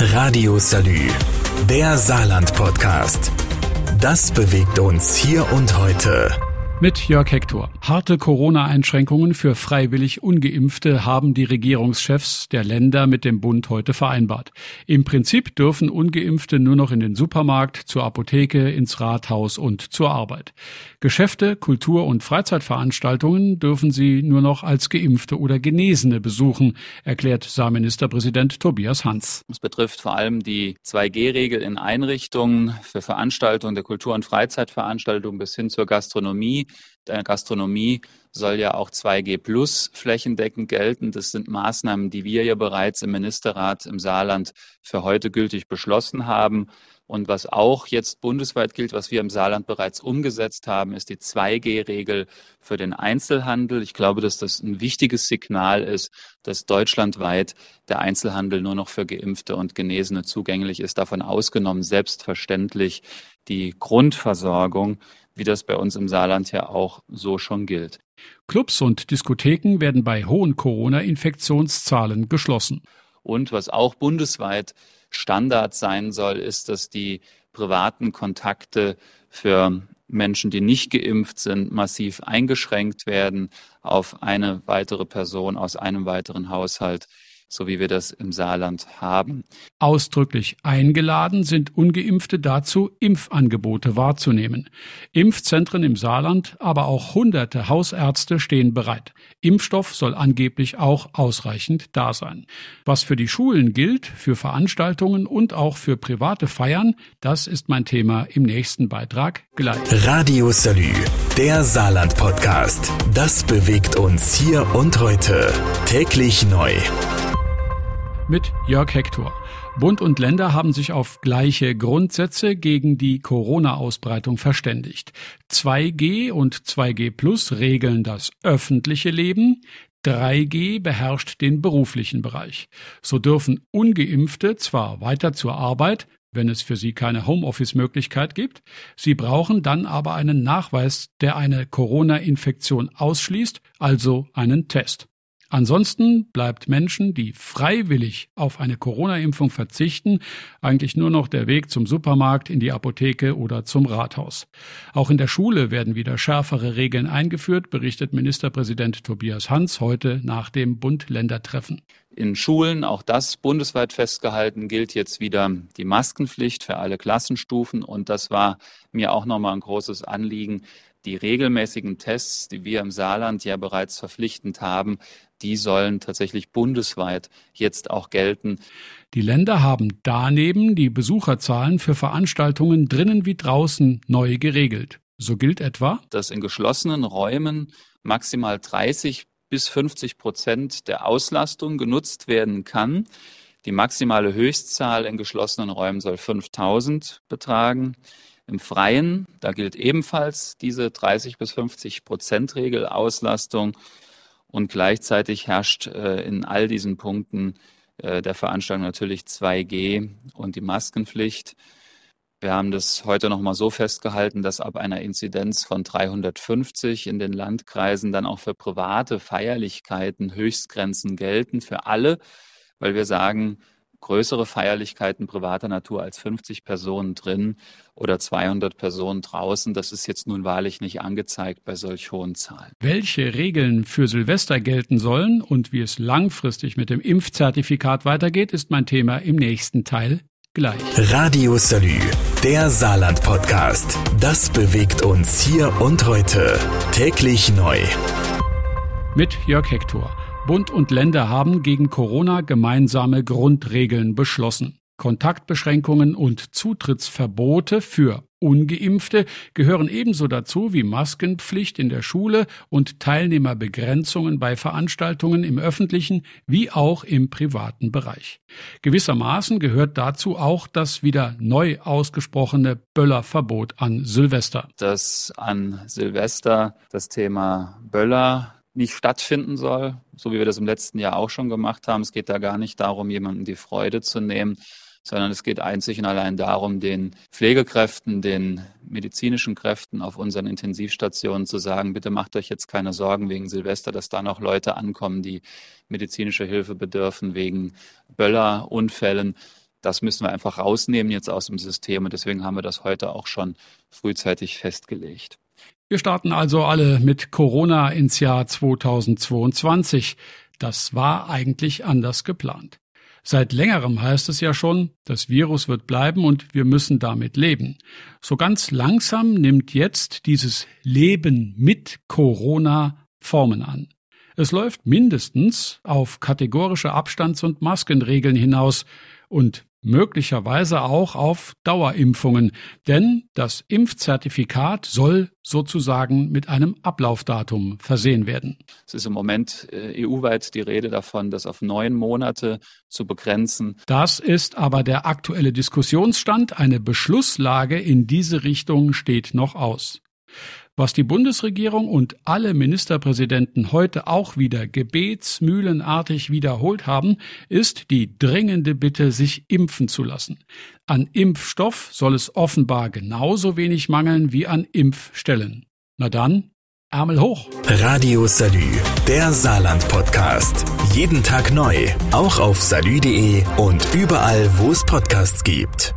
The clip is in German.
Radio Salü, der Saarland-Podcast. Das bewegt uns hier und heute. Mit Jörg Hector. Harte Corona-Einschränkungen für freiwillig ungeimpfte haben die Regierungschefs der Länder mit dem Bund heute vereinbart. Im Prinzip dürfen ungeimpfte nur noch in den Supermarkt, zur Apotheke, ins Rathaus und zur Arbeit. Geschäfte, Kultur- und Freizeitveranstaltungen dürfen sie nur noch als geimpfte oder Genesene besuchen, erklärt Saarministerpräsident Tobias Hans. Es betrifft vor allem die 2G-Regel in Einrichtungen für Veranstaltungen der Kultur- und Freizeitveranstaltungen bis hin zur Gastronomie der Gastronomie soll ja auch 2G plus flächendeckend gelten. Das sind Maßnahmen, die wir ja bereits im Ministerrat im Saarland für heute gültig beschlossen haben. Und was auch jetzt bundesweit gilt, was wir im Saarland bereits umgesetzt haben, ist die 2G-Regel für den Einzelhandel. Ich glaube, dass das ein wichtiges Signal ist, dass deutschlandweit der Einzelhandel nur noch für Geimpfte und Genesene zugänglich ist. Davon ausgenommen selbstverständlich die Grundversorgung wie das bei uns im Saarland ja auch so schon gilt. Clubs und Diskotheken werden bei hohen Corona-Infektionszahlen geschlossen. Und was auch bundesweit Standard sein soll, ist, dass die privaten Kontakte für Menschen, die nicht geimpft sind, massiv eingeschränkt werden auf eine weitere Person aus einem weiteren Haushalt so wie wir das im Saarland haben. Ausdrücklich eingeladen sind ungeimpfte dazu, Impfangebote wahrzunehmen. Impfzentren im Saarland, aber auch hunderte Hausärzte stehen bereit. Impfstoff soll angeblich auch ausreichend da sein. Was für die Schulen gilt, für Veranstaltungen und auch für private Feiern, das ist mein Thema im nächsten Beitrag gleich. Radio Salü, der Saarland Podcast. Das bewegt uns hier und heute. Täglich neu mit Jörg Hector. Bund und Länder haben sich auf gleiche Grundsätze gegen die Corona-Ausbreitung verständigt. 2G und 2G Plus regeln das öffentliche Leben. 3G beherrscht den beruflichen Bereich. So dürfen ungeimpfte zwar weiter zur Arbeit, wenn es für sie keine Homeoffice-Möglichkeit gibt. Sie brauchen dann aber einen Nachweis, der eine Corona-Infektion ausschließt, also einen Test. Ansonsten bleibt Menschen, die freiwillig auf eine Corona-Impfung verzichten, eigentlich nur noch der Weg zum Supermarkt, in die Apotheke oder zum Rathaus. Auch in der Schule werden wieder schärfere Regeln eingeführt, berichtet Ministerpräsident Tobias Hans heute nach dem Bund-Länder-Treffen. In Schulen, auch das bundesweit festgehalten, gilt jetzt wieder die Maskenpflicht für alle Klassenstufen. Und das war mir auch nochmal ein großes Anliegen, die regelmäßigen Tests, die wir im Saarland ja bereits verpflichtend haben, die sollen tatsächlich bundesweit jetzt auch gelten. Die Länder haben daneben die Besucherzahlen für Veranstaltungen drinnen wie draußen neu geregelt. So gilt etwa, dass in geschlossenen Räumen maximal 30 bis 50 Prozent der Auslastung genutzt werden kann. Die maximale Höchstzahl in geschlossenen Räumen soll 5000 betragen. Im Freien, da gilt ebenfalls diese 30 bis 50 Prozent Regel Auslastung und gleichzeitig herrscht äh, in all diesen Punkten äh, der Veranstaltung natürlich 2G und die Maskenpflicht. Wir haben das heute noch mal so festgehalten, dass ab einer Inzidenz von 350 in den Landkreisen dann auch für private Feierlichkeiten Höchstgrenzen gelten für alle, weil wir sagen, größere Feierlichkeiten privater Natur als 50 Personen drin oder 200 Personen draußen. Das ist jetzt nun wahrlich nicht angezeigt bei solch hohen Zahlen. Welche Regeln für Silvester gelten sollen und wie es langfristig mit dem Impfzertifikat weitergeht, ist mein Thema im nächsten Teil gleich. Radio Salü, der Saarland-Podcast. Das bewegt uns hier und heute. Täglich neu. Mit Jörg Hector. Bund und Länder haben gegen Corona gemeinsame Grundregeln beschlossen. Kontaktbeschränkungen und Zutrittsverbote für ungeimpfte gehören ebenso dazu wie Maskenpflicht in der Schule und Teilnehmerbegrenzungen bei Veranstaltungen im öffentlichen wie auch im privaten Bereich. Gewissermaßen gehört dazu auch das wieder neu ausgesprochene Böllerverbot an Silvester. Dass an Silvester das Thema Böller nicht stattfinden soll, so wie wir das im letzten Jahr auch schon gemacht haben. Es geht da gar nicht darum, jemandem die Freude zu nehmen, sondern es geht einzig und allein darum, den Pflegekräften, den medizinischen Kräften auf unseren Intensivstationen zu sagen, bitte macht euch jetzt keine Sorgen wegen Silvester, dass da noch Leute ankommen, die medizinische Hilfe bedürfen wegen Böllerunfällen. das müssen wir einfach rausnehmen jetzt aus dem System und deswegen haben wir das heute auch schon frühzeitig festgelegt. Wir starten also alle mit Corona ins Jahr 2022. Das war eigentlich anders geplant. Seit längerem heißt es ja schon, das Virus wird bleiben und wir müssen damit leben. So ganz langsam nimmt jetzt dieses Leben mit Corona Formen an. Es läuft mindestens auf kategorische Abstands- und Maskenregeln hinaus und möglicherweise auch auf Dauerimpfungen, denn das Impfzertifikat soll sozusagen mit einem Ablaufdatum versehen werden. Es ist im Moment äh, EU-weit die Rede davon, das auf neun Monate zu begrenzen. Das ist aber der aktuelle Diskussionsstand. Eine Beschlusslage in diese Richtung steht noch aus. Was die Bundesregierung und alle Ministerpräsidenten heute auch wieder gebetsmühlenartig wiederholt haben, ist die dringende Bitte, sich impfen zu lassen. An Impfstoff soll es offenbar genauso wenig mangeln wie an Impfstellen. Na dann, Ärmel hoch. Radio Salü, der Saarland-Podcast. Jeden Tag neu, auch auf salü.de und überall, wo es Podcasts gibt.